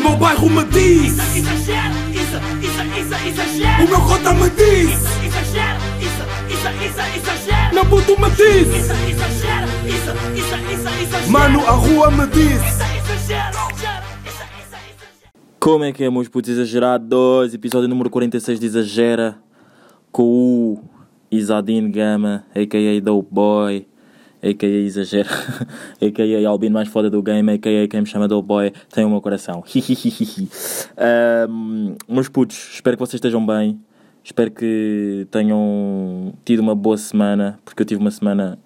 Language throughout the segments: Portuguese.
meu bairro me diz Isso, exagero, isso, isso, isso, exagero. O meu cota me diz Isso, exagero, isso, isso, isso, exagero. Meu puto me diz Isso, exagero, isso, isso, isso, exagero. Mano, a rua me diz Isso, exagero. Como é que é, meus putos exagerados? Episódio número 46 de Exagera com o Isadine Gama, a.k.a. Dope Boy, a.k.a. Exagera, a.k.a. Albino mais foda do game, a.k.a. quem me chama Dope Boy tem o meu coração. um, meus putos, espero que vocês estejam bem. Espero que tenham tido uma boa semana, porque eu tive uma semana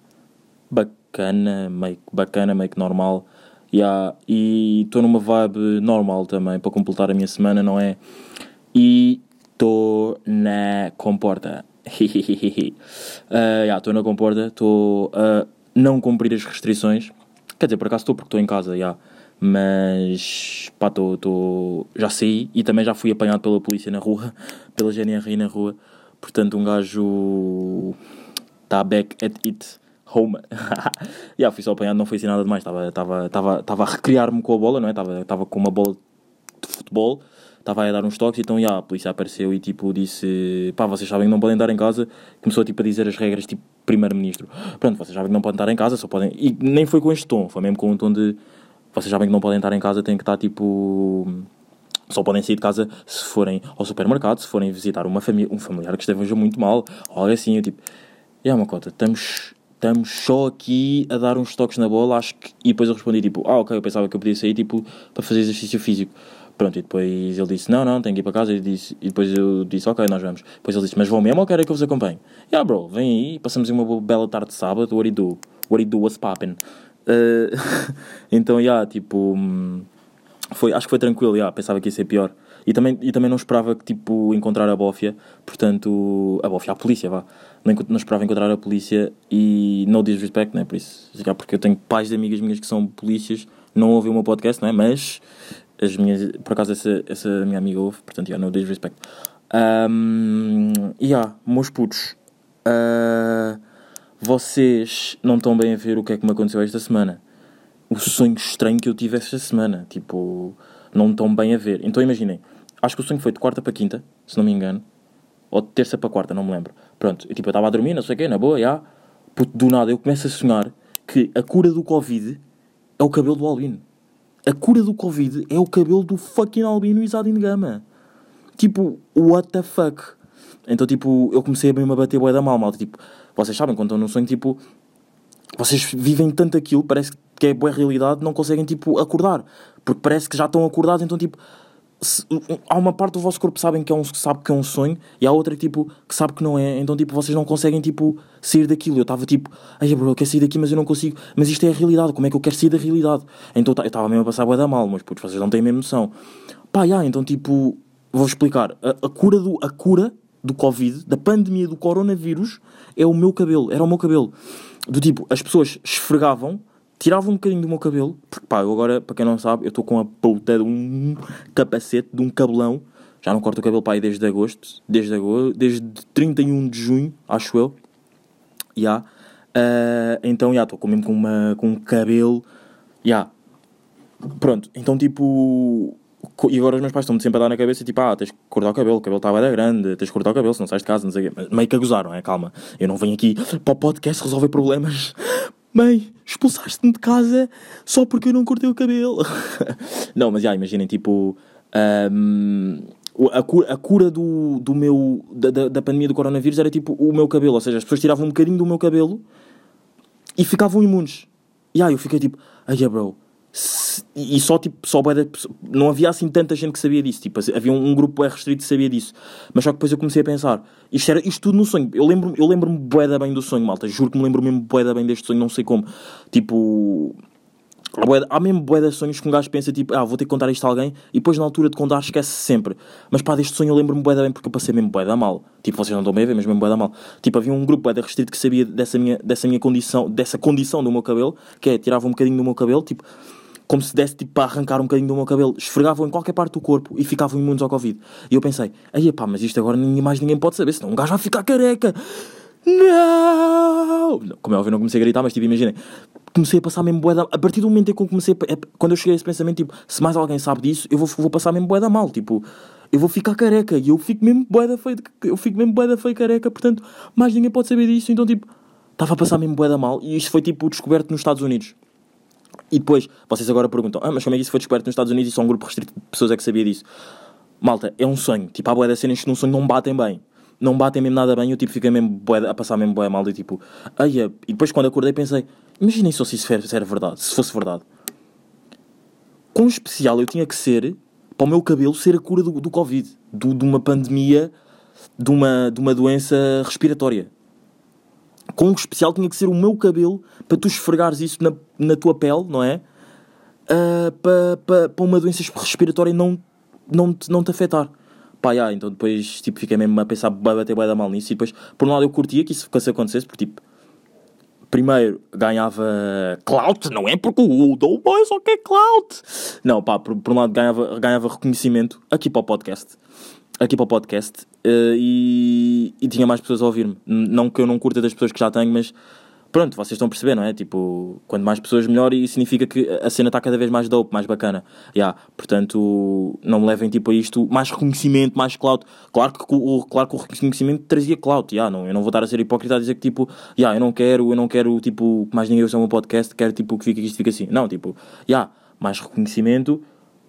bacana, meio bacana, meio que normal. Yeah, e estou numa vibe normal também para completar a minha semana, não é? E estou na comporta. Estou uh, yeah, na comporta, estou a não cumprir as restrições. Quer dizer, por acaso estou porque estou em casa, yeah. mas pá, tô, já saí e também já fui apanhado pela polícia na rua, pela GNRI na rua. Portanto, um gajo está back at it home. yeah, fui só apanhado, não foi assim nada demais. Estava, a recriar-me com a bola, não é? Estava com uma bola de futebol, estava a dar uns toques, então yeah, a polícia apareceu e tipo disse: pá, vocês sabem que não podem estar em casa. Começou tipo, a dizer as regras, tipo, primeiro-ministro. Pronto, vocês sabem que não podem estar em casa, só podem. E nem foi com este tom, foi mesmo com um tom de. Vocês sabem que não podem estar em casa, têm que estar tipo. Só podem sair de casa se forem ao supermercado, se forem visitar uma família, um familiar que esteja muito mal, ou algo assim. Eu tipo, é uma cota, estamos estamos só aqui a dar uns toques na bola, acho que... E depois eu respondi, tipo, ah, ok, eu pensava que eu podia sair, tipo, para fazer exercício físico. Pronto, e depois ele disse, não, não, tenho que ir para casa, e, disse, e depois eu disse, ok, nós vamos. Depois ele disse, mas vão mesmo ou querem que eu vos acompanhe? Yeah, bro, vem aí, passamos uma bela tarde de sábado, what do you do? What do you do, what's poppin'? Uh, então, yeah, tipo, foi, acho que foi tranquilo, yeah, pensava que ia ser pior. E também, e também não esperava que, tipo, encontrar a bófia, portanto, a bófia, a polícia, vá. Não, não esperava encontrar a polícia e no disrespect, né, por isso, porque eu tenho pais de amigas minhas que são polícias, não ouvem o meu podcast, não é, mas as minhas, por acaso essa, essa minha amiga ouve, portanto, já, no disrespect. Um, e yeah, meus putos, uh, vocês não estão bem a ver o que é que me aconteceu esta semana. O sonho estranho que eu tive esta semana, tipo, não estão bem a ver. Então imaginem, acho que o sonho foi de quarta para quinta, se não me engano, ou de terça para quarta, não me lembro. Pronto, eu, tipo, eu estava a dormir, não sei o quê, na boa, já. Puto, do nada eu começo a sonhar que a cura do Covid é o cabelo do Albino. A cura do Covid é o cabelo do fucking Albino e Zadine Gama. Tipo, what the fuck? Então, tipo, eu comecei a mesmo a bater boia da mal, malta. Tipo, vocês sabem, quando estão num sonho, tipo, vocês vivem tanto aquilo, parece que é boa realidade, não conseguem, tipo, acordar. Porque parece que já estão acordados, então, tipo, se, há uma parte do vosso corpo sabem que é um, sabe que é um sonho e há outra que, tipo, que sabe que não é. Então, tipo, vocês não conseguem, tipo, sair daquilo. Eu estava, tipo, ai, bro, eu quero sair daqui, mas eu não consigo. Mas isto é a realidade. Como é que eu quero sair da realidade? Então, eu estava mesmo a passar a da mal, mas, putz, vocês não têm mesmo noção. Pá, então, tipo, vou explicar. A, a, cura do, a cura do Covid, da pandemia do coronavírus, é o meu cabelo. Era o meu cabelo. Do tipo, as pessoas esfregavam tirava um bocadinho do meu cabelo, porque pá, eu agora, para quem não sabe, eu estou com a puta de um capacete, de um cabelão, já não corto o cabelo para aí desde agosto, desde agosto, desde 31 de junho, acho eu, já, yeah. uh, então, já, yeah, estou mesmo com, uma, com um cabelo, já, yeah. pronto, então, tipo, e agora os meus pais estão-me sempre a dar na cabeça, tipo, ah, tens que cortar o cabelo, o cabelo está bem grande, tens que cortar o cabelo, se não sais de casa, não sei o quê, meio que a gozar, não é, calma, eu não venho aqui para o podcast resolver problemas mãe, expulsaste-me de casa só porque eu não cortei o cabelo. não, mas já, imaginem, tipo, um, a, cura, a cura do, do meu, da, da, pandemia do coronavírus era tipo o meu cabelo, ou seja, as pessoas tiravam um bocadinho do meu cabelo e ficavam imunes. E aí eu fiquei tipo, ai yeah, e só tipo, só não havia assim tanta gente que sabia disso, tipo, havia um, um grupo bem restrito que sabia disso, mas só que depois eu comecei a pensar, isto era isto tudo no sonho, eu lembro-me eu lembro bué bem do sonho, malta, juro que me lembro mesmo bué bem deste sonho, não sei como, tipo, há mesmo bué de sonhos que um gajo pensa, tipo, ah, vou ter que contar isto a alguém, e depois na altura de contar esquece -se sempre, mas pá, deste sonho eu lembro-me bué bem porque eu passei mesmo bué da mal, tipo, vocês não estão bem a ver, mas mesmo bué da mal, tipo, havia um grupo bué restrito que sabia dessa minha, dessa minha condição, dessa condição do meu cabelo, que é, tirava um bocadinho do meu cabelo, tipo, como se desse tipo para arrancar um bocadinho do meu cabelo, esfregavam em qualquer parte do corpo e ficavam imunes ao Covid. E eu pensei, aí pá, mas isto agora ninguém mais ninguém pode saber, senão um gajo vai ficar careca. não! Como é óbvio, não comecei a gritar, mas tipo, imaginem. Comecei a passar mesmo bué da... A partir do momento em que eu comecei... a- é- Quando eu cheguei a esse pensamento, tipo, se mais alguém sabe disso, eu vou, vou passar mesmo bué da mal, tipo... Eu vou ficar careca e eu fico mesmo bué da feio, eu fico mesmo bué da feio careca, portanto, mais ninguém pode saber disso, então, tipo, estava a passar mesmo bué da mal e isto foi, tipo, descoberto nos Estados Unidos. E depois, vocês agora perguntam, ah, mas como é que isso foi descoberto nos Estados Unidos e só um grupo restrito de pessoas é que sabia disso? Malta, é um sonho. Tipo, há boé de cenas que num sonho não batem bem. Não batem mesmo nada bem. Eu, tipo, fiquei mesmo de- a passar mesmo bué mal. E, tipo, ai, é. e depois quando acordei pensei, imaginem só se isso era verdade. Se fosse verdade. Quão especial eu tinha que ser para o meu cabelo ser a cura do, do Covid. Do, de uma pandemia, de uma, de uma doença respiratória. Quão especial tinha que ser o meu cabelo para tu esfregares isso na, na tua pele, não é? Ah, para pa, pa uma doença respiratória não, não, te, não te afetar. Pá, yeah, então depois tipo, fiquei mesmo a pensar, vai bater bué da mal nisso. E depois, por um lado, eu curtia que isso, isso acontecesse, porque tipo, primeiro ganhava clout, não é? Porque o Doughboy Boy só quer clout. Não, pá, por, por um lado ganhava, ganhava reconhecimento aqui para o podcast. Aqui para o podcast. eh, e, e tinha mais pessoas a ouvir-me. Não que eu não curta das pessoas que já tenho, mas pronto, vocês estão a perceber, não é? Tipo, quanto mais pessoas, melhor. E significa que a cena está cada vez mais dope, mais bacana. Yeah, portanto, não me levem tipo a isto. Mais reconhecimento, mais clout. Claro que, o, claro que o reconhecimento trazia clout. Yeah, não, eu não vou estar a ser hipócrita a dizer que tipo, yeah, eu não quero, eu não quero tipo, que mais ninguém ouça o meu podcast, quero tipo que fique que isto fique assim. Não, tipo, yeah, mais reconhecimento,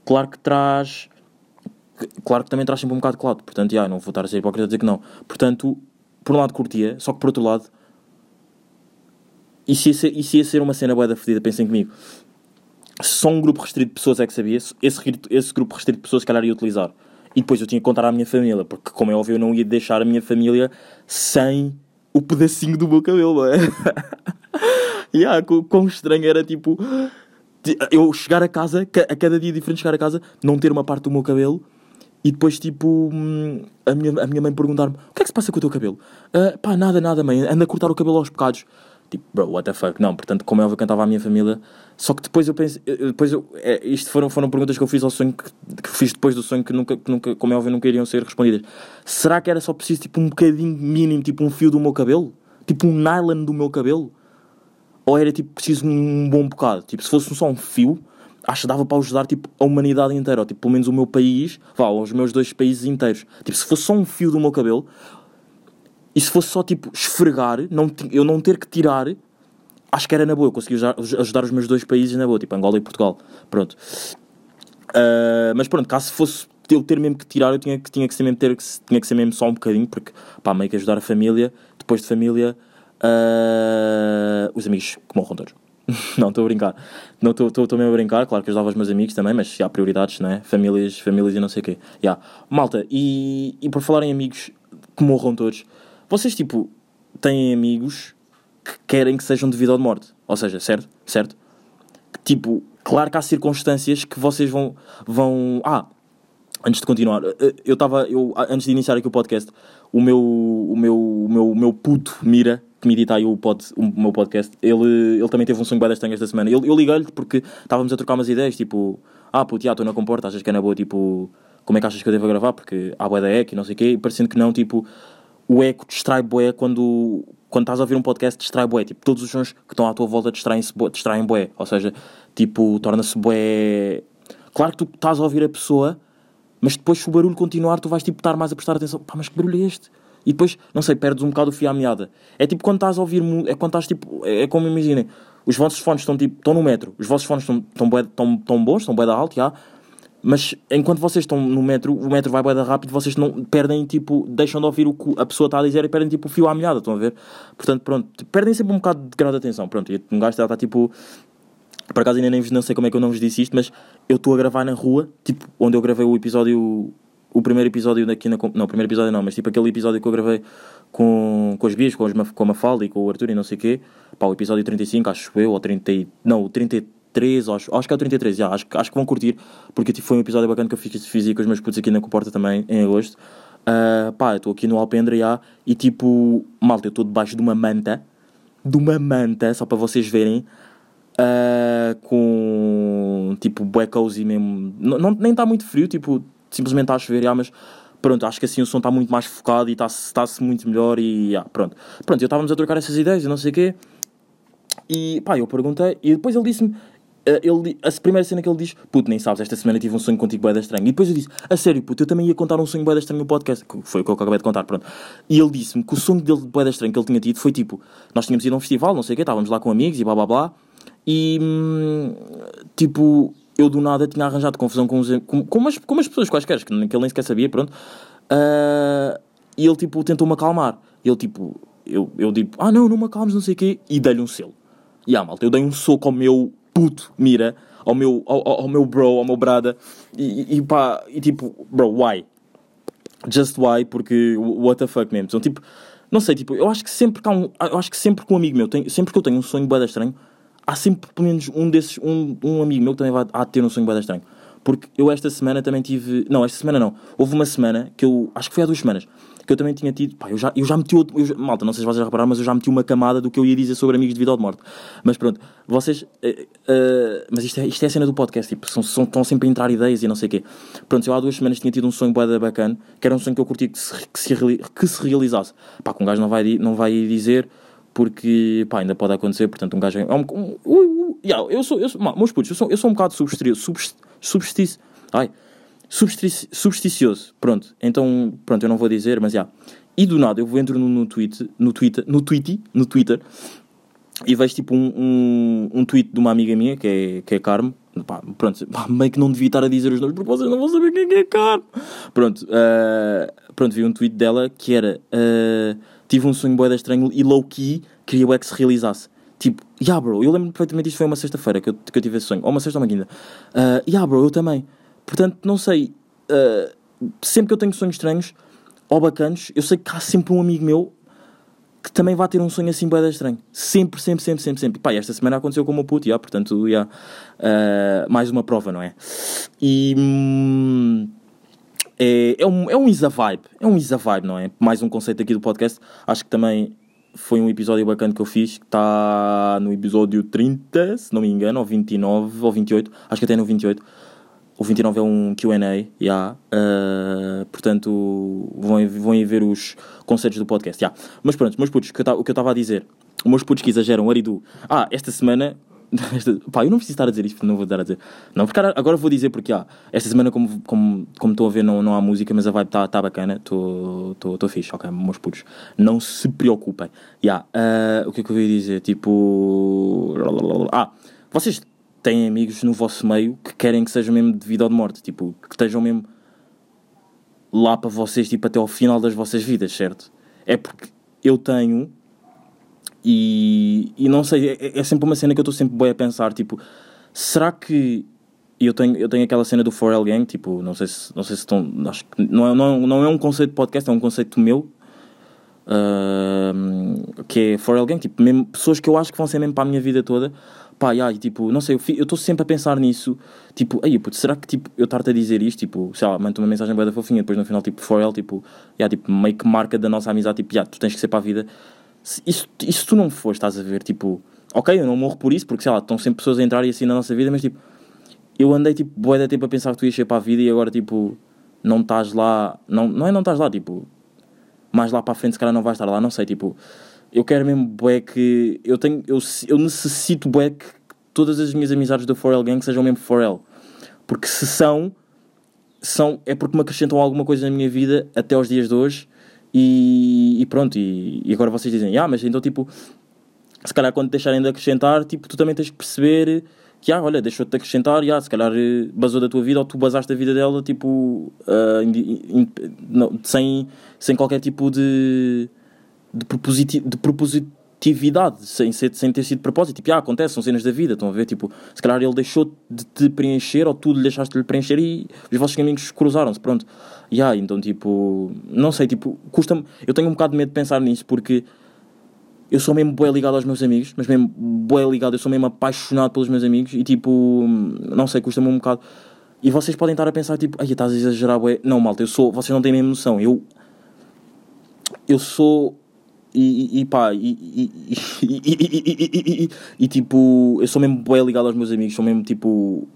claro que traz. Claro que também traz sempre um bocado de clout. Portanto, yeah, não vou estar a ser hipócrita a dizer que não. Portanto, por um lado curtia, só que por outro lado isso ia ser, isso ia ser uma cena boa da fedida, pensem comigo. Só um grupo restrito de pessoas é que sabia, esse, esse grupo restrito de pessoas, se calhar, ia utilizar. E depois eu tinha que contar à minha família, porque, como é óbvio, eu não ia deixar a minha família sem o pedacinho do meu cabelo, não é? yeah, quão, estranho era, tipo, eu chegar a casa, ca- a cada dia diferente chegar a casa, não ter uma parte do meu cabelo e depois, tipo, hum, a minha, a minha mãe perguntar-me: o que é que se passa com o teu cabelo? "Ah, pá, nada, nada, mãe, anda a cortar o cabelo aos bocados. Tipo, bro, what the fuck? Não, portanto, como é óbvio, eu cantava à minha família. Só que depois eu pensei, depois eu, é, isto foram, foram perguntas que eu fiz ao sonho, que, que fiz depois do sonho, que nunca, que nunca, como é óbvio, nunca iriam ser respondidas. Será que era só preciso, tipo, um bocadinho mínimo, tipo, um fio do meu cabelo? Tipo, um nylon do meu cabelo? Ou era, tipo, preciso um bom bocado? Tipo, se fosse só um fio, acho que dava para ajudar, tipo, a humanidade inteira. Ou, tipo, pelo menos o meu país, vá, os meus dois países inteiros. Tipo, se fosse só um fio do meu cabelo, e se fosse só, tipo, esfregar, não, eu não ter que tirar, acho que era na boa. Eu consegui ajudar, os meus dois países na boa, tipo, Angola e Portugal. Pronto. Ah, mas pronto, caso fosse eu ter mesmo que tirar, eu tinha que, tinha que, ser, mesmo ter, que- tinha que ser mesmo só um bocadinho, porque, pá, meio que ajudar a família, depois de família, ah, os amigos que morram todos. não, estou a brincar. Não estou mesmo a brincar, claro que ajudava os meus amigos também, mas há prioridades, não é? Famílias, famílias e não sei o quê. Yeah. Malta, e, e por falar em amigos que morram todos, vocês, tipo, têm amigos que querem que sejam devido à morte. Ou seja, certo? Certo? Tipo, claro que há circunstâncias que vocês vão. vão ah, antes de continuar, eh, eu estava. Eu, antes de iniciar aqui o podcast, o meu, o meu, o meu, o meu puto Mira, que me o, pod, o meu podcast, ele, ele também teve um sonho bem das tangas esta semana. Eu, eu liguei-lhe porque estávamos a trocar umas ideias, tipo, ah, puto, estou na comporta, achas que é na boa, tipo, como é que achas que eu devo gravar? Porque há boa da eco e não sei o quê, e parecendo que não, tipo, o eco distrai bué quando, quando estás a ouvir um podcast, distrai bué. Tipo, todos os sons que estão à tua volta distraem-se distraem bué. Ou seja, tipo, torna-se bué... Claro que tu estás a ouvir a pessoa, mas depois se o barulho continuar, tu vais tipo estar mais a prestar atenção. Pá, mas que barulho é este? E depois, não sei, perdes um bocado o fio à meada. É tipo quando estás a ouvir... É quando estás tipo... É, é como imaginem. Os vossos fones estão tipo... Estão no metro. Os vossos fones estão, estão, estão bons, estão bué da alto, já. Mas enquanto vocês estão no metro, o metro vai bué da rápido, vocês não perdem, tipo, deixam de ouvir o que a pessoa está a dizer e perdem, tipo, o fio à meada, estão a ver? Portanto, pronto, perdem sempre um bocado de grau de atenção, pronto, e um gajo está, está tipo... Por acaso ainda nem vos, não sei como é que eu não vos disse isto, mas eu estou a gravar na rua, tipo, onde eu gravei o episódio, o primeiro episódio daqui na... Não, o primeiro episódio não, mas tipo aquele episódio que eu gravei com, com as Bias, com, com a Mafalda e com o Arthur e não sei o quê, pá, o episódio 35, acho eu, ou 30... e- Não, o 33, acho, acho que é o 33, já, acho, acho que vão curtir, porque tipo, foi um episódio bacana que eu fiz, fiz com os meus putos aqui na Comporta também, em agosto. Ah, pá, estou aqui no Alpendre, já, e tipo, malta, eu estou debaixo de uma manta, de uma manta, só para vocês verem, ah, com tipo bué cozy mesmo. Não, não- nem está muito frio, tipo, simplesmente a chover, mas pronto, acho que assim o som está muito mais focado e está-se está muito melhor e pronto. Pronto, eu estávamos a trocar essas ideias e não sei o quê. E pá, eu perguntei, e depois ele disse-me, eh, ele, a primeira cena que ele diz, puto, nem sabes, esta semana tive um sonho contigo boeda estranho. E depois eu disse, a sério, puto, eu também ia contar um sonho boeda estranho no podcast, que foi o que eu acabei de contar, pronto. E ele disse-me que o sonho dele de boeda estranho que ele tinha tido foi tipo, nós tínhamos ido a um festival, não sei o quê, estávamos lá com amigos e blá blá blá, e hum, tipo, eu do nada tinha arranjado confusão com, os, com, com, umas, com umas pessoas quaisquer, que, ele nem sequer sabia, pronto. Ah, e ele tipo tentou-me acalmar. Ele tipo, eu, eu digo, ah não, não me acalmes, não sei o quê, e dei-lhe um selo. E ah, malta, eu dei um soco ao meu puto, mira, ao meu, ao, ao meu bro, ao meu brada, e, e pá, e tipo, bro, why? Just why? Porque, what the fuck mesmo? Então, tipo, não sei, tipo, eu acho que sempre que um, eu acho que sempre que um amigo meu, tem, sempre que eu tenho um sonho bué estranho, há sempre pelo menos um desses, um, um amigo meu que também vai de ter um sonho bué estranho. Porque eu esta semana também tive, não, esta semana não, houve uma semana que eu, acho que foi há duas semanas, que eu também tinha tido, pá, eu já, eu já meti outro, eu malta, não sei se vocês repararam, mas eu já meti uma camada do que eu ia dizer sobre amigos de vida ou de morte. Mas pronto, vocês, eh, eh, mas isto é, isto é a cena do podcast, tipo, são, são, estão sempre a entrar ideias e não sei o quê. Pronto, eu há duas semanas tinha tido um sonho bué bacana, que era um sonho que eu curti que se, que se, que se realizasse. Pá, que um gajo não vai, não vai dizer, porque, pá, ainda pode acontecer, portanto, um gajo é um... um, um, um yeah, eu sou, eu sou, meus putos, eu sou, eu sou um bocado substício, ai, substici- substicioso, pronto, então, pronto, eu não vou dizer, mas já. E do nada eu entro no, no tweet, no Twitter, no Tweety, no Twitter, e vejo tipo um, um, tweet de uma amiga minha, que é, que é Carmo, pá, pronto, pá, meio que não devia estar a dizer os nomes, porque vocês não vão saber quem é Carmo. Pronto, ah, pronto, vi um tweet dela que era, ah, tive um sonho boeda estranho e low-key queria bué que se realizasse. Tipo, yeah bro, eu lembro perfeitamente isto foi uma sexta-feira que eu, que eu tive esse sonho, ou uma sexta ou uma quinta. Uh, yeah bro, eu também. Portanto, não sei, ah, sempre que eu tenho sonhos estranhos ou bacanos, eu sei que há sempre um amigo meu que também vai ter um sonho assim bué estranho. Sempre, sempre, sempre, sempre, sempre. Pá, esta semana aconteceu com o meu puto, yeah, portanto, yeah, ah, mais uma prova, não é? E... hum, é, é, um, é um isa vibe, é um isa vibe, não é? Mais um conceito aqui do podcast. Acho que também foi um episódio bacana que eu fiz, que está no episódio 30, se não me engano, ou 29, ou 28, acho que até no 28. O 29 é um QA, yeah. uh, portanto vão, vão ver os conceitos do podcast. Yeah. Mas pronto, meus putos, que o que eu estava a dizer, meus putos que exageram, Aridu, ah, esta semana. pá, eu não preciso estar a dizer isto, não vou dar a dizer. Não, porque agora- vou dizer porque, ah, esta semana, como, como, como estou a ver, não, não há música, mas a vibe está tá bacana, estou fixe, ok, meus putos. Não se preocupem. Yeah, uh, o que é que eu ia dizer? Tipo. Ah, vocês têm amigos no vosso meio que querem que sejam mesmo de vida ou de morte, tipo, que estejam mesmo lá para vocês, tipo, até ao final das vossas vidas, certo? É porque eu tenho e, e não sei, é, é sempre uma cena que eu estou sempre bem a pensar, tipo, será que eu tenho, eu tenho aquela cena do Forel Gang, tipo, não sei se, não sei se estão, acho que não é, não, não é um conceito de podcast, é um conceito meu, ahm, que é Forel Gang, tipo, mesmo, pessoas que eu acho que vão ser mesmo para a minha vida toda, pá, e, tipo, não sei, eu estou sempre a pensar nisso, tipo, aí, puto, será que, tipo, eu estar-te a dizer isto, tipo, sei lá, mando uma mensagem bem da fofinha, depois no final, tipo, Forel, tipo, yeah, tipo, meio que marca da nossa amizade, tipo, yeah, tu tens que ser para a vida, se, isso, isso tu não fores, estás a ver, tipo, ok, eu não morro por isso, porque, sei lá, estão sempre pessoas a entrar e assim na nossa vida, mas, tipo, eu andei, tipo, bué de tempo a pensar que tu ias ser para a vida e agora, tipo, não estás lá, não, não é não estás lá, tipo, mais lá para a frente se calhar não vais estar lá, não sei, tipo, eu quero mesmo bué que, eu tenho, eu, eu necessito bué que todas as minhas amizades do Forel Gang sejam mesmo Forel, porque se são, são, é porque me acrescentam alguma coisa na minha vida até aos dias de hoje e, e pronto, e, e agora vocês dizem, ah, mas então, tipo, se calhar quando deixarem de acrescentar, tipo, tu também tens que perceber que, ah, olha, deixou-te de acrescentar, e, ah, se calhar eh, basou da tua vida ou tu basaste a vida dela, tipo, ah, indi- in- não, sem, sem qualquer tipo de, de, propositi de propositividade, sem, ser, sem ter sido propósito. Tipo, ah, acontece, são cenas da vida, estão a ver? Tipo, se calhar ele deixou de te preencher ou tu deixaste de lhe preencher e os vossos caminhos cruzaram-se, pronto. E ah, então, tipo, não sei, tipo, custa-me. Eu tenho um bocado de medo de pensar nisso porque eu sou mesmo bué ligado aos meus amigos, mas mesmo bué ligado, eu sou mesmo apaixonado pelos meus amigos e tipo, não sei, custa-me um bocado. E vocês podem estar a pensar, tipo, ai, estás a exagerar, bué. Não, malta, eu sou, vocês não têm mesmo noção. Eu, eu sou e, e, pá, e, e, tipo, eu sou mesmo bem ligado aos meus amigos, sou mesmo tipo.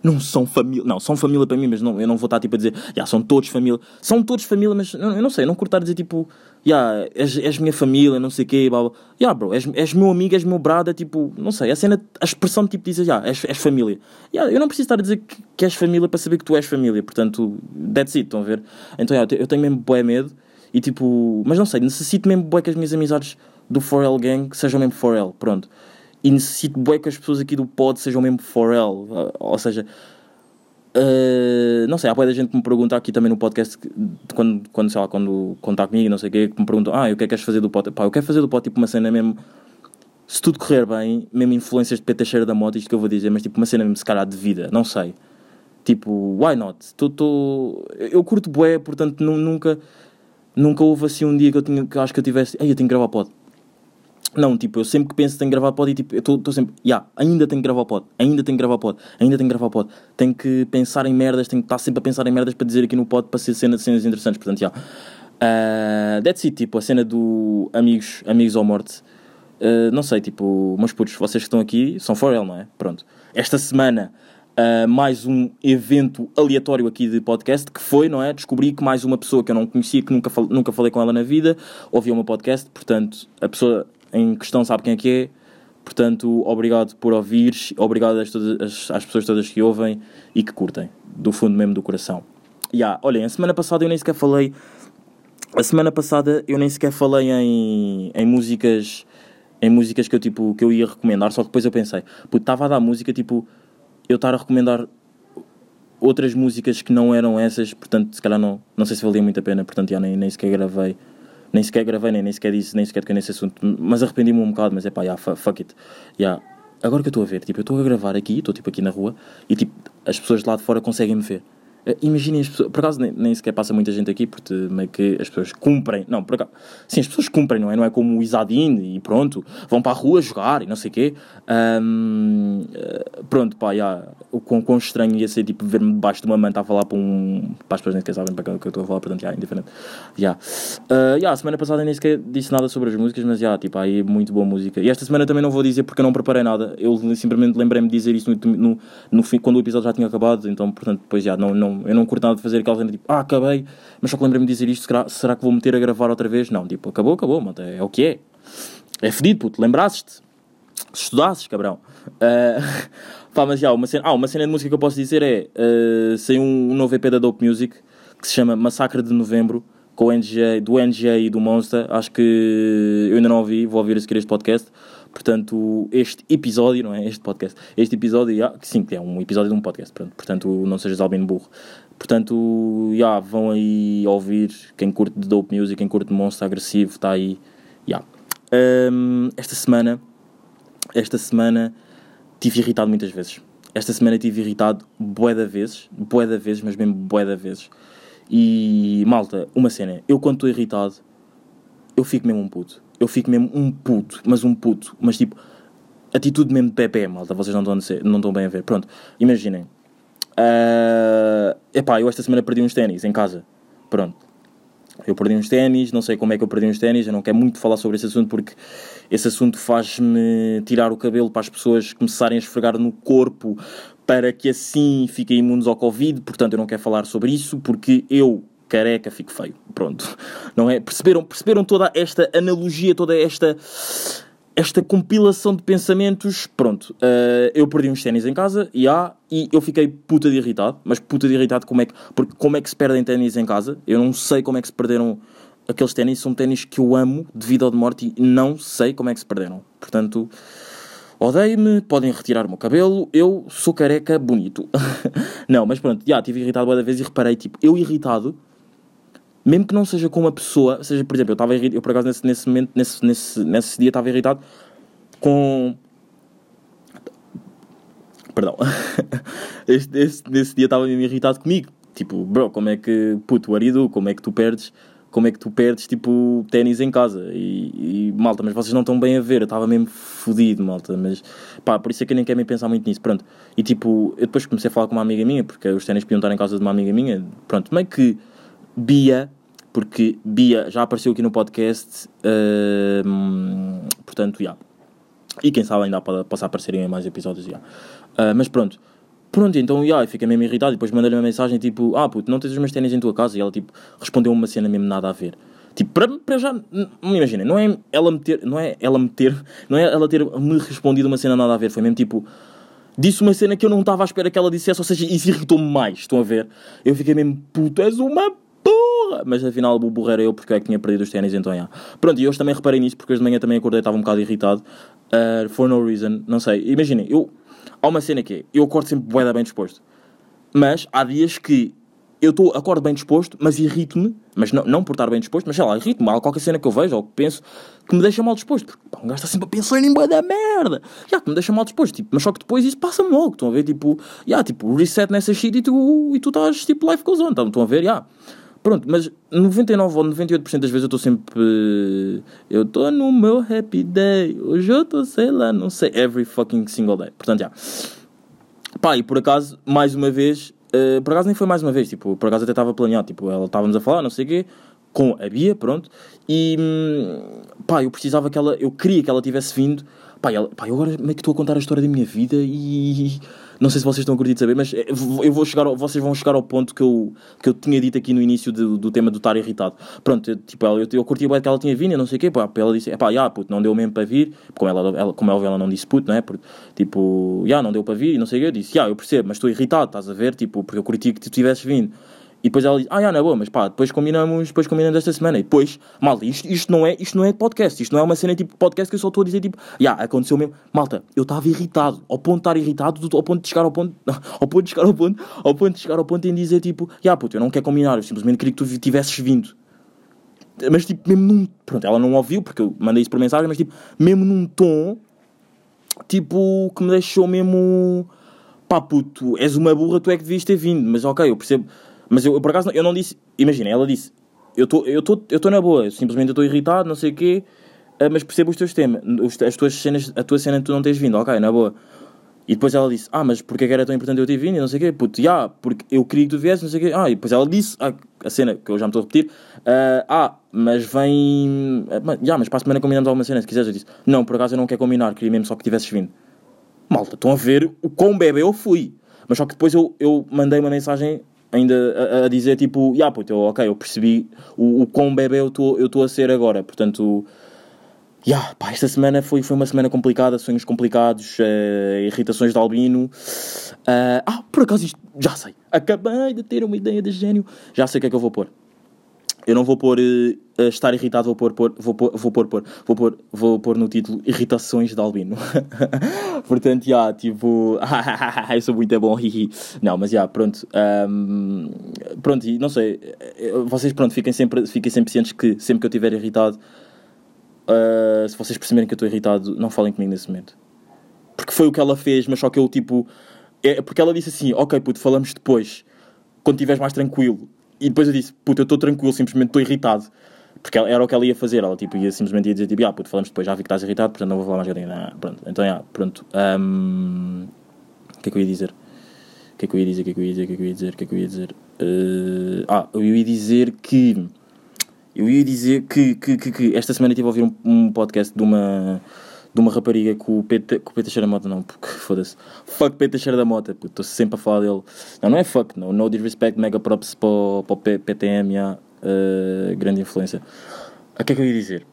Não são família, não, são família para mim, mas não, eu não vou estar tipo a dizer, já são todos família, são todos família, mas eu não sei, não cortar dizer tipo, já és, és minha família, não sei o quê, blá blá, já bro, és, és meu amigo, és meu brada, tipo, não sei, a cena, a expressão tipo dizes, já és, és família, já, eu não preciso estar a dizer que, és família para saber que tu és família, portanto, that's it, estão a ver? Então, eu tenho mesmo boé medo e tipo, mas não sei, necessito mesmo bué que as minhas amizades do 4L Gang sejam mesmo 4L, pronto. E necessito bué que as pessoas aqui do pod sejam mesmo 4L, ah, ou seja, Uh, não sei, há boa da gente que me pergunta aqui também no podcast, quando, quando sei lá, quando contar comigo e não sei o quê, que me perguntam, ah, o que é que queres fazer do pod? Pá, eu quero fazer do pod tipo uma cena mesmo, se tudo correr bem, mesmo influências de Peter Cheira da moto, isto que eu vou dizer, mas tipo uma cena mesmo se calhar de vida, não sei. Tipo, why not? Tô, tô... Eu curto bué, portanto nu- nunca, nunca houve assim um dia que eu, tinha, que eu acho que eu tivesse, ei, eu tenho que gravar pod. Não, tipo, eu sempre que penso tenho que gravar pod e tipo, eu estou sempre, já, yeah, ainda tenho que gravar pod, ainda tenho que gravar pod, ainda tenho que gravar pod. Tenho que pensar em merdas, tenho que estar sempre a pensar em merdas para dizer aqui no pod para ser cena de cenas interessantes, portanto, já. Yeah. Uh, that's it, tipo, a cena do Amigos, Amigos ou Morte. Uh, não sei, tipo, meus putos, vocês que estão aqui são for real, não é? Pronto. Esta semana, uh, mais um evento aleatório aqui de podcast que foi, não é? Descobri que mais uma pessoa que eu não conhecia, que nunca, fal nunca falei com ela na vida, ouvia meu podcast, portanto, a pessoa em questão sabe quem é que é. Portanto, obrigado por ouvires, obrigado às, todas, às, pessoas todas que ouvem e que curtem, do fundo mesmo do coração. Yeah, olhem, a semana passada eu nem sequer falei. A semana passada eu nem sequer falei em, em músicas em músicas que eu, tipo, que eu ia recomendar, só que depois eu pensei, estava a dar música, tipo, eu estar a recomendar outras músicas que não eram essas, portanto, se calhar não, não sei se valia muito a pena, portanto, já nem, nem sequer gravei, nem sequer gravei, nem, nem sequer disse, nem sequer toquei nesse assunto, mas arrependi-me um bocado, mas é pá, já, fuck it, já. Agora que eu estou a ver, tipo, eu estou a gravar aqui, estou tipo aqui na rua, e tipo, as pessoas de lá de fora conseguem me ver. Eh, Imaginem as pessoas, por acaso nem, nem sequer passa muita gente aqui, porque meio que as pessoas cumprem, não, por acaso, sim, as pessoas cumprem, não é? Não é como o Isadine e pronto, vão para a rua jogar e não sei o quê. Ahm, eh, pronto, pá, já, o quão, quão estranho ia ser, tipo, ver-me debaixo de uma manta a falar para um, para as pessoas nem sequer sabem para que eu estou a falar, portanto, já, indiferente. Já, já, a semana passada nem sequer disse nada sobre as músicas, mas já, tipo, aí muito boa música. E esta semana também não vou dizer porque eu não preparei nada, eu simplesmente lembrei-me de dizer isso no, no, no fim, quando o episódio já tinha acabado, então, portanto, depois já, não, não, eu não curto nada de fazer aquela cena tipo, ah, acabei, mas só que lembrei-me de dizer isto, será, será que vou meter a gravar outra vez? Não, tipo, acabou, acabou, mano, é, é o que é. É fedido, puto, lembrasses-te? Se estudasses, cabrão. Uh, pá, mas já, uma cena, ah, uma cena de música que eu posso dizer é, uh, saiu um, um novo EP da Dope Music, que se chama Massacre de Novembro, com o do NG e do Monster, acho que eu ainda não ouvi, vou ouvir a seguir este podcast, portanto, este episódio, não é este podcast, este episódio, que sim, que é um episódio de um podcast, pronto, portanto, não sejas albino burro. Portanto, já, vão aí ouvir, quem curte de Dope Music, quem curte de Monster agressivo, está aí, já. Um, esta semana, esta semana, tive irritado muitas vezes. Esta semana tive irritado bué da vezes, bué da vezes, mas mesmo bué da vezes. E, malta, uma cena, eu quando estou irritado, eu fico mesmo um puto. Eu fico mesmo um puto, mas um puto. Mas tipo, atitude mesmo de Pepe, malta, vocês não estão, não estão bem a ver. Pronto, imaginem. Uh, epá, eu esta semana perdi uns ténis em casa. Pronto. Eu perdi uns ténis, não sei como é que eu perdi uns ténis, eu não quero muito falar sobre esse assunto porque esse assunto faz-me tirar o cabelo para as pessoas começarem a esfregar no corpo para que assim fiquem imunes ao Covid, portanto eu não quero falar sobre isso porque eu, careca, fico feio. Pronto. Não é? Perceberam, perceberam toda esta analogia, toda esta esta compilação de pensamentos, pronto, uh, eu perdi uns ténis em casa e, há, e eu fiquei puta de irritado, mas puta de irritado como é que, porque como é que se perdem ténis em casa, eu não sei como é que se perderam aqueles ténis, são ténis que eu amo de vida ou de morte e não sei como é que se perderam, portanto, odeio-me, podem retirar o meu cabelo, eu sou careca bonito, não, mas pronto, já, estive irritado uma vez e reparei, tipo, eu irritado, mesmo que não seja com uma pessoa, seja, por exemplo, eu estava eu por acaso nesse, nesse momento, nesse, nesse, nesse dia estava irritado com. Perdão. este, este, nesse dia estava mesmo irritado comigo. Tipo, bro, como é que. Puto, Arido, como é que tu perdes. Como é que tu perdes, tipo, ténis em casa? E, e malta, mas vocês não estão bem a ver. Eu estava mesmo fodido, malta. Mas, pá, por isso é que eu nem quero nem pensar muito nisso. Pronto. E, tipo, eu depois comecei a falar com uma amiga minha, porque os ténis podiam estar em casa de uma amiga minha. Pronto, meio que Bia, porque Bia já apareceu aqui no podcast, uh, portanto, já. Yeah. E quem sabe ainda pode, possa aparecer em mais episódios, já. Yeah. Uh, mas pronto, Pronto, então, yeah, eu fiquei mesmo irritado. Depois mandei-lhe uma mensagem tipo: Ah, puto, não tens os meus ténis em tua casa? E ela, tipo, respondeu uma cena mesmo nada a ver. Tipo, para, para já, não imaginem, não é ela meter, não é ela meter, não é ela ter me respondido uma cena nada a ver. Foi mesmo tipo, disse uma cena que eu não estava à espera que ela dissesse, ou seja, isso irritou-me mais. Estão a ver? Eu fiquei mesmo, puto, és uma porra! Mas afinal, o burro era eu porque é que tinha perdido os ténis, então, yeah. Pronto, e hoje também reparei nisso porque hoje de manhã também acordei, estava um bocado irritado. Uh, for no reason, não sei. Imaginem, eu. Há uma cena que é, eu acordo sempre da bem disposto. Mas há dias que eu tô, acordo bem disposto, mas irrito-me, mas não, não por estar bem disposto, mas sei lá, irrito-me. Há qualquer cena que eu vejo ou que penso que me deixa mal disposto. Porque pá, um gajo está sempre a pensar em bué da merda. Já, que me deixa mal disposto. Tipo, mas só que depois isso passa-me logo. Estão a ver, tipo, já, tipo, reset nessa shit e tu, e tu estás, tipo, life goes on. Estão a ver, já. Pronto, mas 99 ou 98% das vezes eu estou sempre. Eu estou no meu happy day. Hoje eu estou, sei lá, não sei. Every fucking single day. Portanto, já. Pá, e por acaso, mais uma vez, uh, por acaso nem foi mais uma vez, tipo, por acaso até estava planeado, tipo, ela estávamos a falar, não sei o quê, com a Bia, pronto, e hum, pá, eu precisava que ela, eu queria que ela tivesse vindo, pá, ela, pá eu agora meio que estou a contar a história da minha vida e não sei se vocês estão a curtir de saber, mas eh, eu vou chegar, vocês vão chegar ao ponto que eu, que eu tinha dito aqui no início do, do tema do estar irritado. Pronto, eu, tipo, ela, eu, eu curti que ela tinha vindo, não sei o quê, pá, ela disse, pá, já, puto, não deu mesmo para vir, como, ela, ela, como é ela não disse puto, não é? Porque, tipo, já, não deu para vir não sei o quê, eu disse, já, eu percebo, mas estou irritado, estás a ver, tipo, porque eu curti que tu tivesses vindo. E depois ela diz, ah, já, é boa, mas pá, depois combinamos, depois combinamos esta semana. E depois, malta, isto, isto, não é, isto não é podcast, isto não é uma cena tipo podcast que eu só estou a dizer tipo, já, aconteceu mesmo. Malta, eu estava irritado, ao ponto de estar irritado, ao ponto de chegar ao ponto, ao ponto de chegar ao ponto, ao ponto de chegar ao ponto em dizer tipo, já, puto, eu não quero combinar, eu simplesmente queria que tu tivesses vindo. Mas tipo, mesmo num, pronto, ela não ouviu, porque eu mandei isso por mensagem, mas tipo, mesmo num tom, tipo, que me deixou mesmo, pá, puto, és uma burra, tu é que devias ter vindo, mas ok, eu percebo mas eu, eu, por acaso, eu não disse. Imagina, ela disse: Eu estou eu tô, tô na boa, simplesmente estou irritado, não sei o quê, uh, mas percebo os teus temas, as tuas cenas, a tua cena tu não tens vindo, ok, na boa. E depois ela disse: Ah, mas porque é que era tão importante eu ter vindo? E não sei o quê, puto, yeah, porque eu queria que tu viesse, não sei o quê. Ah, e depois ela disse: ah, A cena que eu já me estou a repetir: uh, Ah, mas vem. Já, yeah, mas para a semana combinamos alguma cena, se quiseres. Eu disse: Não, por acaso eu não quero combinar, queria mesmo só que tivesses vindo. Malta, estão a ver o quão bebê eu fui. Mas só que depois eu, eu mandei uma mensagem ainda a, a dizer tipo, yeah, puto, eu, ok, eu percebi o, o quão bebê eu estou a ser agora, portanto, yeah, pá, esta semana foi, foi uma semana complicada, sonhos complicados, uh, irritações de albino. Uh, ah, por acaso isto, já sei, acabei de ter uma ideia de gênio, já sei o que é que eu vou pôr. Eu não vou pôr uh, estar irritado, vou pôr, pôr, vou pôr, vou pôr, pôr, vou pôr, vou pôr no título Irritações de Albino. Portanto, já, yeah, tipo, eu sou muito bom, hihi. Não, mas já, yeah, pronto. Um, pronto, e não sei, eh, vocês, pronto, fiquem sempre, fiquem sempre cientes que sempre que eu estiver irritado, uh, se vocês perceberem que eu estou irritado, não falem comigo nesse momento. Porque foi o que ela fez, mas só que eu, tipo, é, porque ela disse assim, ok, puto, falamos depois, quando estiveres mais tranquilo. E depois eu disse, puta, eu estou tranquilo, simplesmente estou irritado. Porque era o que ela ia fazer, ela tipo, ia simplesmente ia dizer, tipo, ah, puto, falamos depois, já vi que estás irritado, portanto não vou falar mais ah, pronto, então, já, pronto. Um, o que é que eu ia dizer? O que é que eu ia dizer? O que é que eu ia dizer? O que é que eu ia dizer? Que é que eu ia dizer? Uh, ah, eu ia dizer que... Eu ia dizer que, que, que, que esta semana estive a ouvir um, um podcast de uma de uma rapariga com o Pedro, Teixeira da Mota, não, porque foda-se. Fuck Pedro Teixeira da Mota, estou sempre a falar dele. Não, não é fuck, não. No disrespect, mega props para o, PTM, yeah, uh, grande influência. O que é que eu ia dizer?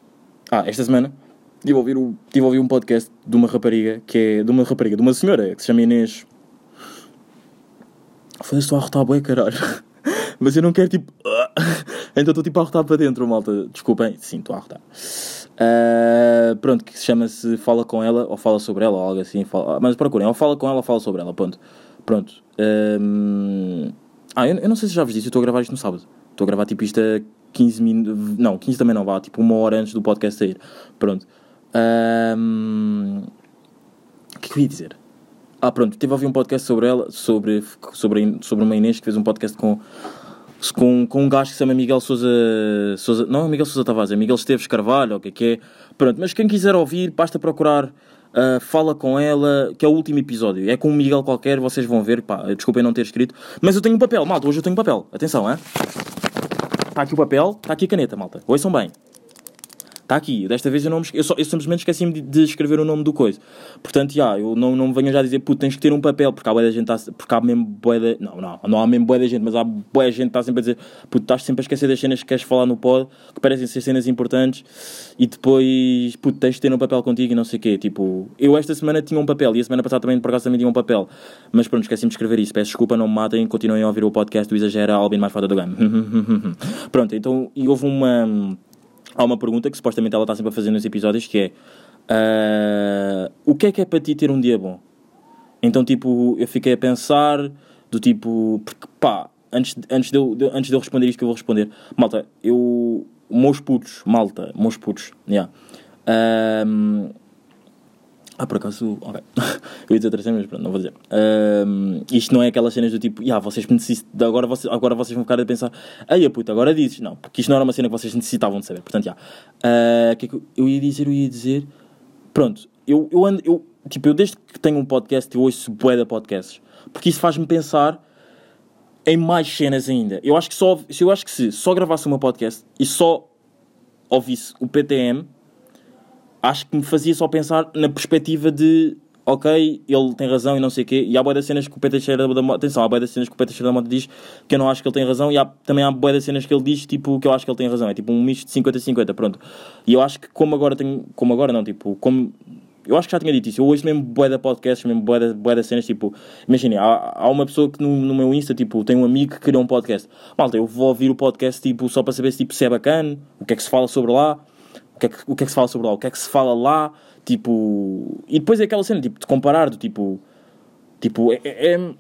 Ah, esta semana estive a ouvir, o, tive a ouvir um podcast de uma rapariga, que é de uma rapariga, de uma senhora, que se chama Inês. Foda-se, estou a arrotar bem, caralho. Mas eu não quero tipo. então estou tipo a arrotar para dentro, malta. Desculpem, sim, estou a arrotar. Uh, pronto, que se chama-se Fala com ela ou Fala sobre ela ou algo assim. Fala, mas procurem, ou Fala com ela ou Fala sobre ela. Pronto. Pronto. Um, ah, eu, eu, não sei se já vos disse, eu estou a gravar isto no sábado. Estou a gravar tipo isto a 15 minutos. Não, 15 também não vá, tipo uma hora antes do podcast sair. Pronto. O que é que eu ia dizer? Ah, pronto, teve a ouvir um podcast sobre ela, sobre, sobre, sobre uma Inês que fez um podcast com com, com um gajo que se chama Miguel Souza, não é Miguel Souza Tavares, é Miguel Esteves Carvalho, o que é que é. Pronto, mas quem quiser ouvir, basta procurar uh, Fala com ela, que é o último episódio. É com um Miguel qualquer, vocês vão ver, pá, desculpem não ter escrito. Mas eu tenho um papel, malta, hoje eu tenho papel. Atenção? Está aqui o papel, está aqui a caneta, malta. Ouçam bem. Está aqui. Desta vez eu, não me eu, só, eu simplesmente esqueci-me de, escrever o nome do coisa. Portanto, já, eu não, não venho já dizer, puto, tens que ter um papel, porque há boa da gente, tá, porque há mesmo boa da... Não, não, não há mesmo boa da gente, mas há boa gente que está sempre a dizer, puto, estás sempre a esquecer das cenas que queres falar no pod, que parecem ser cenas importantes, e depois, puto, tens de ter um papel contigo e não sei o quê. Tipo, eu esta semana tinha um papel, e a semana passada também, por acaso, também tinha um papel. Mas pronto, esqueci-me de escrever isso. Peço desculpa, não me matem, continuem a ouvir o podcast do Exagera, Albin mais foda do game. pronto, então, e houve uma... Há uma pergunta que supostamente ela está sempre a fazer nos episódios, que é... ah, o que é que é para ti ter um dia bom? Então, tipo, eu fiquei a pensar do tipo, porque pá, antes, antes, de eu, de- antes de eu responder isto que eu vou responder, malta, eu, meus putos, malta, meus putos, yeah. Ahm, ah, por acaso, ok. eu ia dizer outra mas pronto, não vou dizer. Ahm, isto não é aquelas cenas do tipo, yeah, vocês necessitam, agora vocês, agora vocês vão ficar a pensar, ai, puta, agora dizes. Não, porque isto não era uma cena que vocês necessitavam de saber. Portanto, já. Ah, O que é que eu- ia dizer? Eu ia dizer. Pronto, eu, eu ando, eu, tipo, eu desde que tenho um podcast, eu ouço de podcasts. Porque isso faz-me pensar em mais cenas ainda. Eu acho que só, eu acho que se só gravasse uma podcast e só ouvisse o PTM, acho que me fazia só pensar na perspectiva de ok, ele tem razão e não sei o quê. E há boia das cenas que o Pedro Teixeira da Mota. Atenção, há boia das cenas que o Pedro Teixeira da Mota diz que eu não acho que ele tem razão. E há, também há boia das cenas que ele diz tipo, que eu acho que ele tem razão. É tipo um misto de 50-50, pronto. E eu acho que como agora tenho. Como agora não, tipo, como. Eu acho que já tinha dito isso. Eu hoje mesmo bué de podcasts, mesmo de, bué de cenas, tipo... Imaginem, há, há uma pessoa que no, no meu Insta, tipo, tem um amigo que criou um podcast. Malta, eu vou ouvir o podcast, tipo, só para saber se, tipo, se é bacana, o que é que se fala sobre lá, o que, é que, o que é que se fala sobre lá, o que é que se fala lá, tipo... E depois é aquela cena, tipo, de comparar, do tipo... Tipo, é... é- é-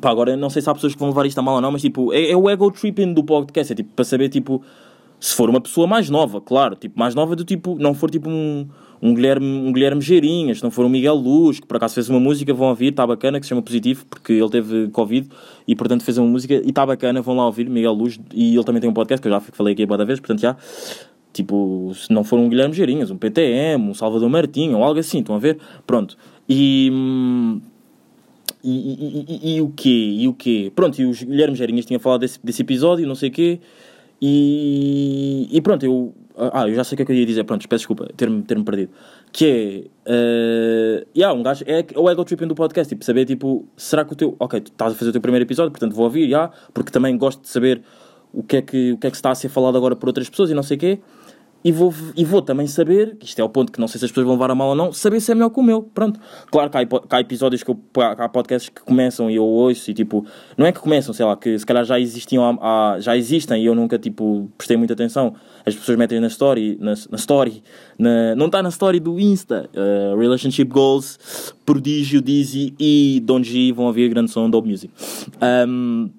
Pá, agora não sei se há pessoas que vão levar isto a mal ou não, mas tipo, é, é o ego tripping do podcast, é tipo, para saber, tipo, se for uma pessoa mais nova, claro, tipo, mais nova do tipo, não for tipo um, um Guilherme, um Guilherme Geirinhas, não for um Miguel Luz, que por acaso fez uma música, vão ouvir, está bacana, que se chama Positivo, porque ele teve Covid e portanto fez uma música e está bacana, vão lá ouvir, Miguel Luz, e ele também tem um podcast, que eu já falei aqui a boa vez, portanto já, tipo, se não for um Guilherme Geirinhas, um PTM, um Salvador Martinho, algo assim, estão a ver? Pronto. E. hum, e, e, e, e o quê? E o quê? Pronto, e o Guilherme Gerinhas tinha falado desse, desse episódio, não sei o quê. E, e pronto, eu. Ah, eu já sei o que é que eu ia dizer, pronto, peço desculpa ter-me ter perdido. Que é. Uh, yeah, um gajo. É o ego tripping do podcast, tipo, saber, tipo, será que o teu. Ok, tu estás a fazer o teu primeiro episódio, portanto vou ouvir, já, porque também gosto de saber o que, é que, o que é que está a ser falado agora por outras pessoas e não sei o quê. E vou, e vou também saber, isto é o ponto que não sei se as pessoas vão levar a mal ou não, saber se é melhor que o meu. Pronto. Claro que há, que há episódios que eu, há podcasts que começam e eu ouço e tipo, não é que começam, sei lá, que se calhar já existiam, há, já existem e eu nunca tipo prestei muita atenção. As pessoas metem na story, na, na story, na, não está na story do Insta. Uh, Relationship Goals, Prodígio, Dizzy e Don G vão ouvir grande som do Music. Um,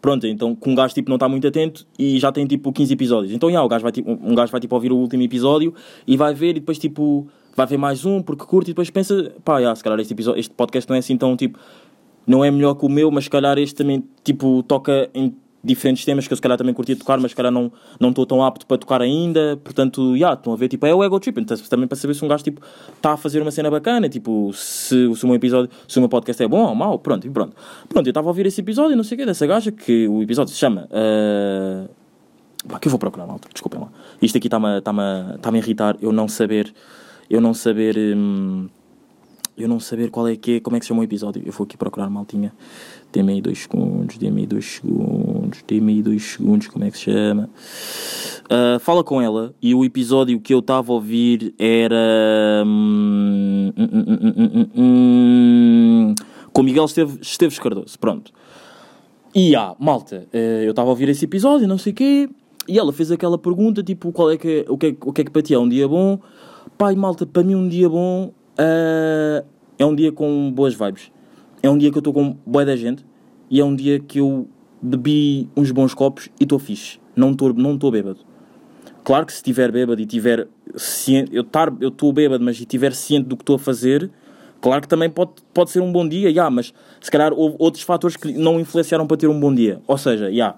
Pronto, então com um gajo tipo, não está muito atento e já tem tipo 15 episódios. Então, já, o gajo vai, tipo, um gajo vai tipo, ouvir o último episódio e vai ver e depois tipo vai ver mais um porque curte e depois pensa, pá, já, se calhar este, episódio, este podcast não é assim tão tipo, não é melhor que o meu, mas se calhar este também tipo toca em diferentes temas que eu se calhar também curtia tocar, mas se calhar não estou tão apto para tocar ainda. Portanto, já, estão a ver, tipo, é o ego trip. Então, também para saber se um gajo tipo está a fazer uma cena bacana, tipo, se, se o meu episódio, se o meu podcast é bom ou mau, pronto, e pronto. Pronto, eu estava a ouvir esse episódio, não sei o quê, dessa gaja, que o episódio se chama. Uh... Pá, que eu vou procurar, malta, desculpem lá. Isto aqui está-me tá tá a irritar, eu não saber, eu não saber, hum, eu não saber qual é que é, como é que se chama o episódio. Eu vou aqui procurar, maltinha. Dê-me aí dois segundos, dê-me aí dois segundos, dê-me aí dois segundos, como é que se chama? Uh, fala com ela e o episódio que eu estava a ouvir era. hum, hum, hum, com Miguel Esteve- Esteves Cardoso, pronto. E há, malta, eh, eu estava a ouvir esse episódio, não sei o quê, e ela fez aquela pergunta, tipo, qual é que, o, que é, o que é que para ti é um dia bom? Pai, malta, para mim um dia bom eh, é um dia com boas vibes. É um dia que eu estou com boa da gente e é um dia que eu bebi uns bons copos e estou fixe. Não estou não bêbado. Claro que se estiver bêbado e tiver ciente, eu estar, eu estou bêbado, mas estiver ciente do que estou a fazer, claro que também pode, pode ser um bom dia, já, mas se calhar houve outros fatores que não influenciaram para ter um bom dia. Ou seja, já.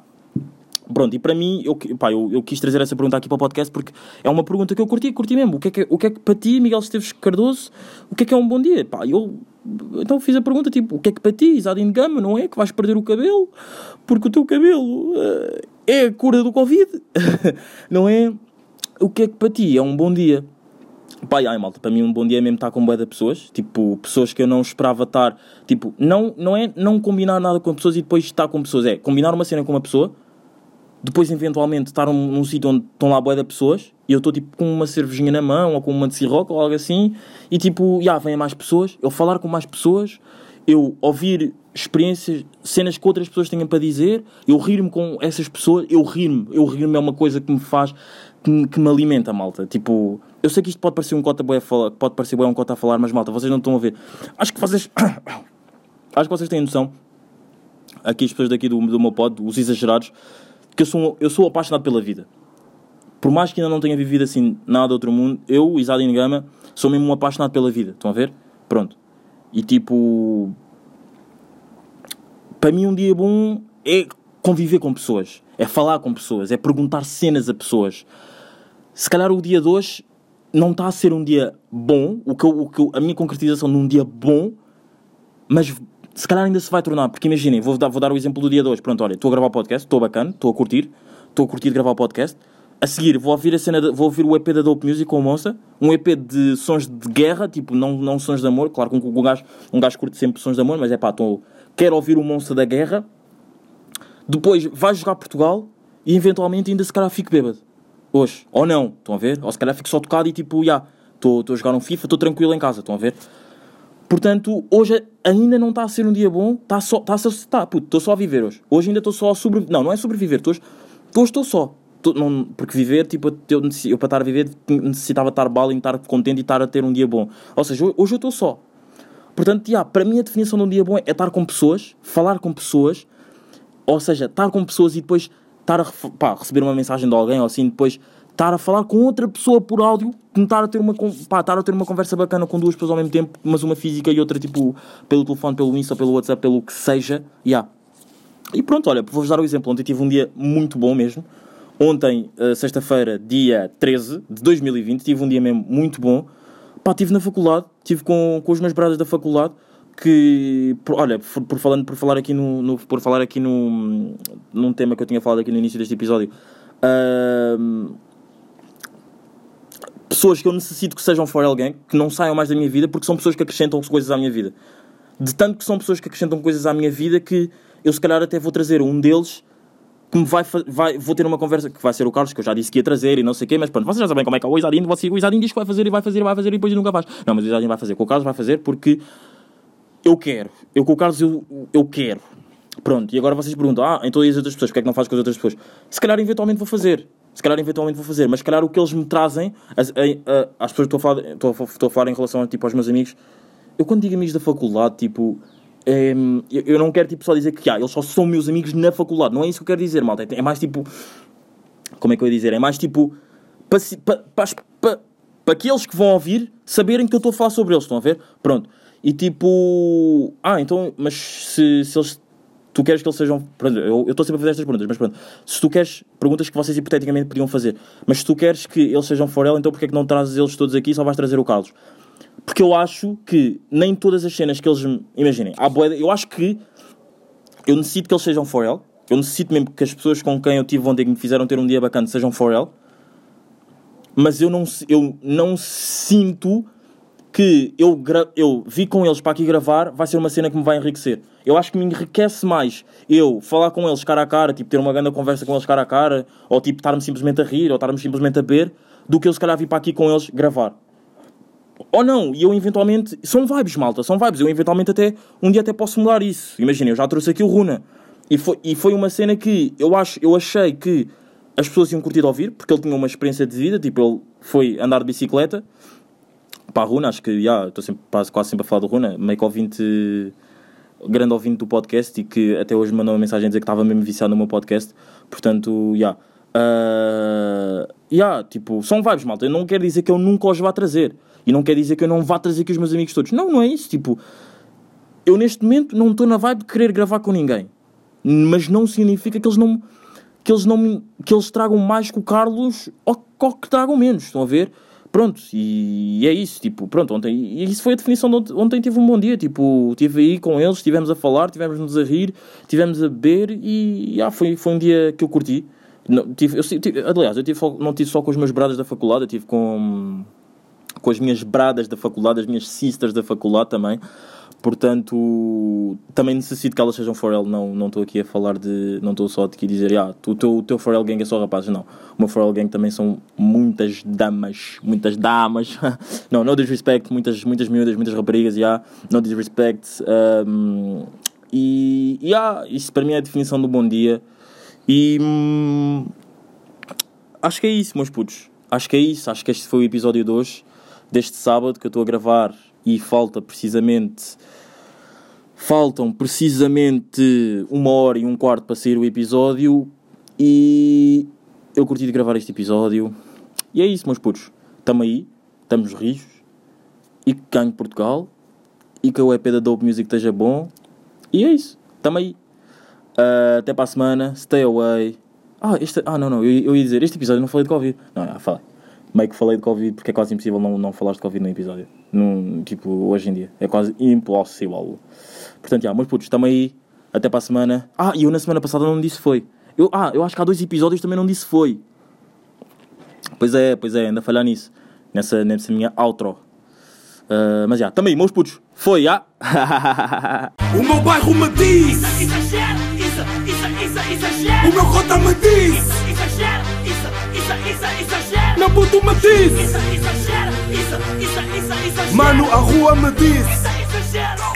Pronto, e para mim, eu, pá, eu, eu quis trazer essa pergunta aqui para o podcast porque é uma pergunta que eu curti, curti mesmo. O que é que, o que, é que para ti, Miguel Esteves Cardoso, o que é que é um bom dia? Pá, eu então fiz a pergunta tipo, o que é que para ti, Isadine Gama, não é? Que vais perder o cabelo porque o teu cabelo eh, é a cura do Covid, não é? o que é que para ti é um bom dia? Pá, ai malta, para mim um bom dia é mesmo estar com boa de pessoas, tipo, pessoas que eu não esperava estar, tipo, não, não é não combinar nada com pessoas e depois estar com pessoas, é combinar uma cena com uma pessoa, depois eventualmente estar num, num sítio onde estão lá boa de pessoas e eu estou tipo com uma cervejinha na mão ou com uma de cirroca ou algo assim e tipo, já, vêm mais pessoas, eu falar com mais pessoas, eu ouvir experiências, cenas que outras pessoas têm para dizer, eu rir-me com essas pessoas, eu rir-me, eu rir-me é uma coisa que me faz, que me, que me alimenta, malta, tipo... Eu sei que isto pode parecer um cota boé pode parecer bué um cota a falar, mas malta, vocês não estão a ver. Acho que vocês. acho que vocês têm noção. Aqui as pessoas daqui do, do meu pod, os exagerados, que eu sou, eu sou apaixonado pela vida. Por mais que ainda não tenha vivido assim nada outro mundo, eu, Isadine Gama, sou mesmo um apaixonado pela vida. Estão a ver? Pronto. E tipo. Para mim, um dia bom é conviver com pessoas, é falar com pessoas, é perguntar cenas a pessoas. Se calhar o dia de hoje não está a ser um dia bom, o que, eu, o que eu- a minha concretização de um dia bom, mas se calhar ainda se vai tornar, porque imaginem, vou dar, vou dar o exemplo do dia de hoje. Pronto, olha, estou a gravar o podcast, estou bacana, estou a curtir, estou a curtir gravar o podcast. A seguir, vou ouvir a cena, de- vou ouvir o EP da Dope Music com o Monster, um EP de sons de guerra, tipo, não, não sons de amor, claro que um, um, gajo, um gajo curte sempre sons de amor, mas é pá, tô, quero ouvir o Monster da guerra. Depois vai jogar Portugal e eventualmente ainda se calhar fico bêbado. Hoje. Ou não, estão a ver? Ou se calhar fico só tocado e tipo, já, estou a jogar um FIFA, estou tranquilo em casa, estão a ver? Portanto, hoje ainda não está a ser um dia bom, está só, está só, está, puto, estou só a viver hoje. Hoje ainda estou só a sobreviver, não, não é sobreviver, tô hoje hoje estou só. Tô- não, porque viver, tipo, eu, eu para estar a viver necessitava estar bala estar contente e estar a ter um dia bom. Ou seja, ho- hoje eu estou só. Portanto, já, para mim a definição de um dia bom é estar com pessoas, falar com pessoas, ou seja, estar com pessoas e depois estar a pá, receber uma mensagem de alguém ou assim, depois estar a falar com outra pessoa por áudio, tentar a ter uma, pá, estar a ter uma conversa bacana com duas pessoas ao mesmo tempo, mas uma física e outra tipo pelo telefone, pelo Insta, pelo WhatsApp, pelo que seja, já. E pronto, olha, vou-vos dar o exemplo. Ontem tive um dia muito bom mesmo. Ontem, eh, sexta-feira, dia 13 de 2020, tive um dia mesmo muito bom. Pá, estive na faculdade, estive com, com os meus brados da faculdade, que, por- olha, por, por falando, por falar aqui no, no- por falar aqui no, num tema que eu tinha falado aqui no início deste episódio, ahm, pessoas que eu necessito que sejam for alguém, que não saiam mais da minha vida, porque são pessoas que acrescentam coisas à minha vida. De tanto que são pessoas que acrescentam coisas à minha vida que eu se calhar até vou trazer um deles que me vai, vai vou ter uma conversa que vai ser o Carlos, que eu já disse que ia trazer e não sei o quê, mas pronto, vocês já sabem como é que é o Isadinho, o Isadinho diz que vai fazer e vai fazer e vai fazer e depois nunca faz. Não, mas o Isadinho vai fazer, com o Carlos vai fazer porque eu quero. Eu com o Carlos eu, eu quero. Pronto, e agora vocês perguntam, ah, então e as outras pessoas, porque é que não faz com as outras pessoas? Se calhar eventualmente vou fazer. Se calhar eventualmente vou fazer, mas se calhar o que eles me trazem, as, a- a- às pessoas que estou a falar, estou a, estou a falar em relação tipo, aos meus amigos, eu quando digo amigos da faculdade, tipo, em, eu, não quero tipo, só dizer que ah, eles só são meus amigos na faculdade. Não é isso que eu quero dizer, malta. É, é mais tipo. Como é que eu ia dizer? É mais tipo. Para pa- pa- aqueles que vão ouvir saberem que eu estou a falar sobre eles. Estão a ver? Pronto. E tipo. Ah, então. Mas se, se eles. Tu queres que eles sejam. Pronto, eu estou sempre a fazer estas perguntas, mas pronto. Se tu queres. Perguntas que vocês hipoteticamente podiam fazer. Mas se tu queres que eles sejam for ela, então porquê é que não trazes eles todos aqui e só vais trazer o Carlos? Porque eu acho que nem todas as cenas que eles. Imaginem, há de- eu acho que eu necessito que eles sejam for. Eu necessito mesmo que as pessoas com quem eu tive ontem que me fizeram ter um dia bacana sejam for. Mas eu não, eu não sinto que eu, eu vi com eles para aqui gravar vai ser uma cena que me vai enriquecer. Eu acho que me enriquece mais eu falar com eles cara a cara, tipo ter uma grande conversa com eles cara a cara, ou tipo estarmos simplesmente a rir, ou estarmos simplesmente a beber, do que eu se calhar vir para aqui com eles gravar. Ou não, e eu eventualmente. São vibes, malta, são vibes. Eu eventualmente até. Um dia até posso mudar isso. Imagina, eu já trouxe aqui o Runa. E foi, e foi uma cena que eu, acho, eu achei que as pessoas iam curtir de ouvir, porque ele tinha uma experiência de vida. Tipo, ele foi andar de bicicleta. Para a Runa, acho que. já estou sempre, quase, sempre a falar do Runa. Meio que ouvinte. Grande ouvinte do podcast e que até hoje mandou uma mensagem a dizer que estava mesmo viciado no meu podcast. Portanto, já. Uh, yeah, tipo, são vibes, malta. Eu não quero dizer que eu nunca os vá trazer. E não quer dizer que eu não vá trazer aqui os meus amigos todos. Não, não é isso. Tipo, eu neste momento não estou na vibe de querer gravar com ninguém. Mas não significa que eles não que eles não que eles tragam mais que o Carlos ou, ou que tragam menos. Estão a ver? Pronto, e é isso, tipo, pronto, ontem, e isso foi a definição de ontem, ontem tive um bom dia, tipo, estive aí com eles, estivemos a falar, estivemos-nos a rir, estivemos a beber e, ah, foi, foi um dia que eu curti, Não, tive, eu, tive- aliás, eu tive, não tive só com os meus bradas da faculdade, eu tive com, com as minhas bradas da faculdade, as minhas sisters da faculdade também. Portanto, também necessito que elas sejam Forel. Não não estou aqui a falar de. Não estou só aqui a dizer, ah, o teu, o teu Forel Gang é só rapazes. Não. O meu Forel Gang também são muitas damas. Muitas damas. não, no disrespect. Muitas, muitas miúdas, muitas raparigas. Yeah, no disrespect. Um, e, e ah, isso para mim é a definição do bom dia. E. hum, acho que é isso, meus putos. Acho que é isso. Acho que este foi o episódio de hoje, deste sábado que eu estou a gravar. E falta precisamente. Faltam precisamente uma hora e um quarto para sair o episódio. E eu curti de gravar este episódio. E é isso, meus putos. Estamos aí, estamos rijos. E que ganhe Portugal. E que o EP da Dope Music esteja bom. E é isso, estamos aí. Ah, até para a semana. Stay away. Ah, este, ah não, não, eu, eu ia dizer, este episódio não falei de Covid. Não, já falei. Meio que falei de Covid porque é quase impossível não, não falar de Covid no episódio. Num, tipo, hoje em dia. É quase impossível. Portanto, já, meus putos, estamos aí. Até para a semana. Ah, e eu na semana passada não disse foi. Eu, ah, eu acho que há dois episódios também não disse foi. Pois é, pois é, ainda falhar nisso. Nessa, nessa minha outro. Ah, mas já, também, meus putos. Foi, já. O meu bairro me diz, Exagero, isso, isso, isso, exagero. o meu cota me diz, campo do Matiz. Isso, exagera, é isso, isso, isso. Mano, a rua me diz. Isso. É